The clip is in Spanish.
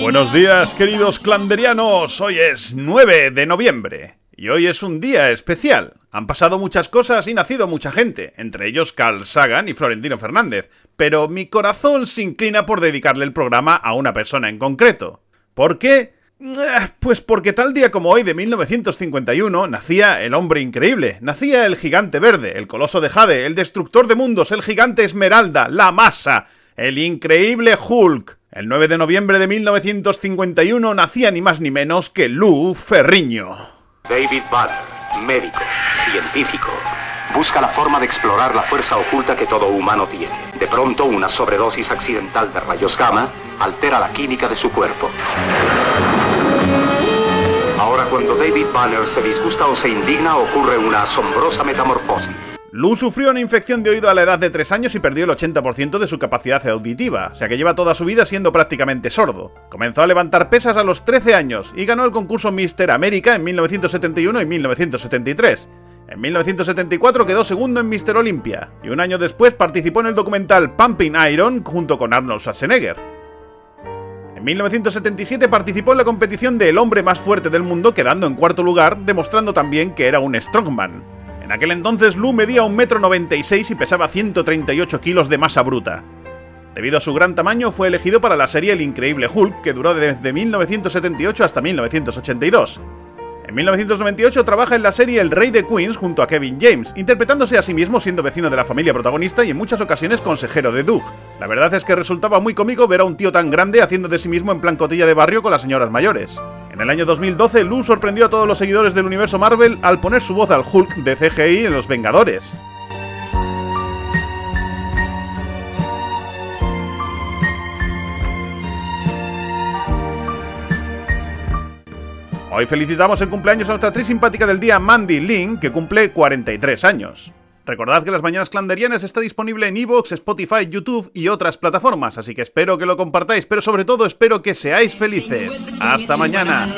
Buenos días, queridos clanderianos. Hoy es 9 de noviembre y hoy es un día especial. Han pasado muchas cosas y nacido mucha gente, entre ellos Carl Sagan y Florentino Fernández, pero mi corazón se inclina por dedicarle el programa a una persona en concreto. ¿Por qué? Eh, pues porque tal día como hoy de 1951 nacía el hombre increíble, nacía el gigante verde, el coloso de Jade, el destructor de mundos, el gigante Esmeralda, la masa, el increíble Hulk. El 9 de noviembre de 1951 nacía ni más ni menos que Lou Ferriño. David Butler, médico, científico, busca la forma de explorar la fuerza oculta que todo humano tiene. De pronto, una sobredosis accidental de rayos gamma altera la química de su cuerpo. Ahora, cuando David Banner se disgusta o se indigna, ocurre una asombrosa metamorfosis. Lou sufrió una infección de oído a la edad de 3 años y perdió el 80% de su capacidad auditiva, o sea que lleva toda su vida siendo prácticamente sordo. Comenzó a levantar pesas a los 13 años y ganó el concurso Mister América en 1971 y 1973. En 1974 quedó segundo en Mister Olympia y un año después participó en el documental Pumping Iron junto con Arnold Schwarzenegger. En 1977 participó en la competición de El hombre más fuerte del mundo, quedando en cuarto lugar, demostrando también que era un strongman. En aquel entonces Lou medía 1,96 m y pesaba 138 kilos de masa bruta. Debido a su gran tamaño fue elegido para la serie El Increíble Hulk, que duró desde 1978 hasta 1982. En 1998 trabaja en la serie El Rey de Queens junto a Kevin James, interpretándose a sí mismo siendo vecino de la familia protagonista y en muchas ocasiones consejero de Doug. La verdad es que resultaba muy cómico ver a un tío tan grande haciendo de sí mismo en plan cotilla de barrio con las señoras mayores. En el año 2012, Lou sorprendió a todos los seguidores del universo Marvel al poner su voz al Hulk de CGI en Los Vengadores. Hoy felicitamos el cumpleaños a nuestra actriz simpática del día, Mandy Lin, que cumple 43 años. Recordad que las mañanas clanderianas está disponible en Evox, Spotify, YouTube y otras plataformas, así que espero que lo compartáis, pero sobre todo espero que seáis felices. Hasta mañana.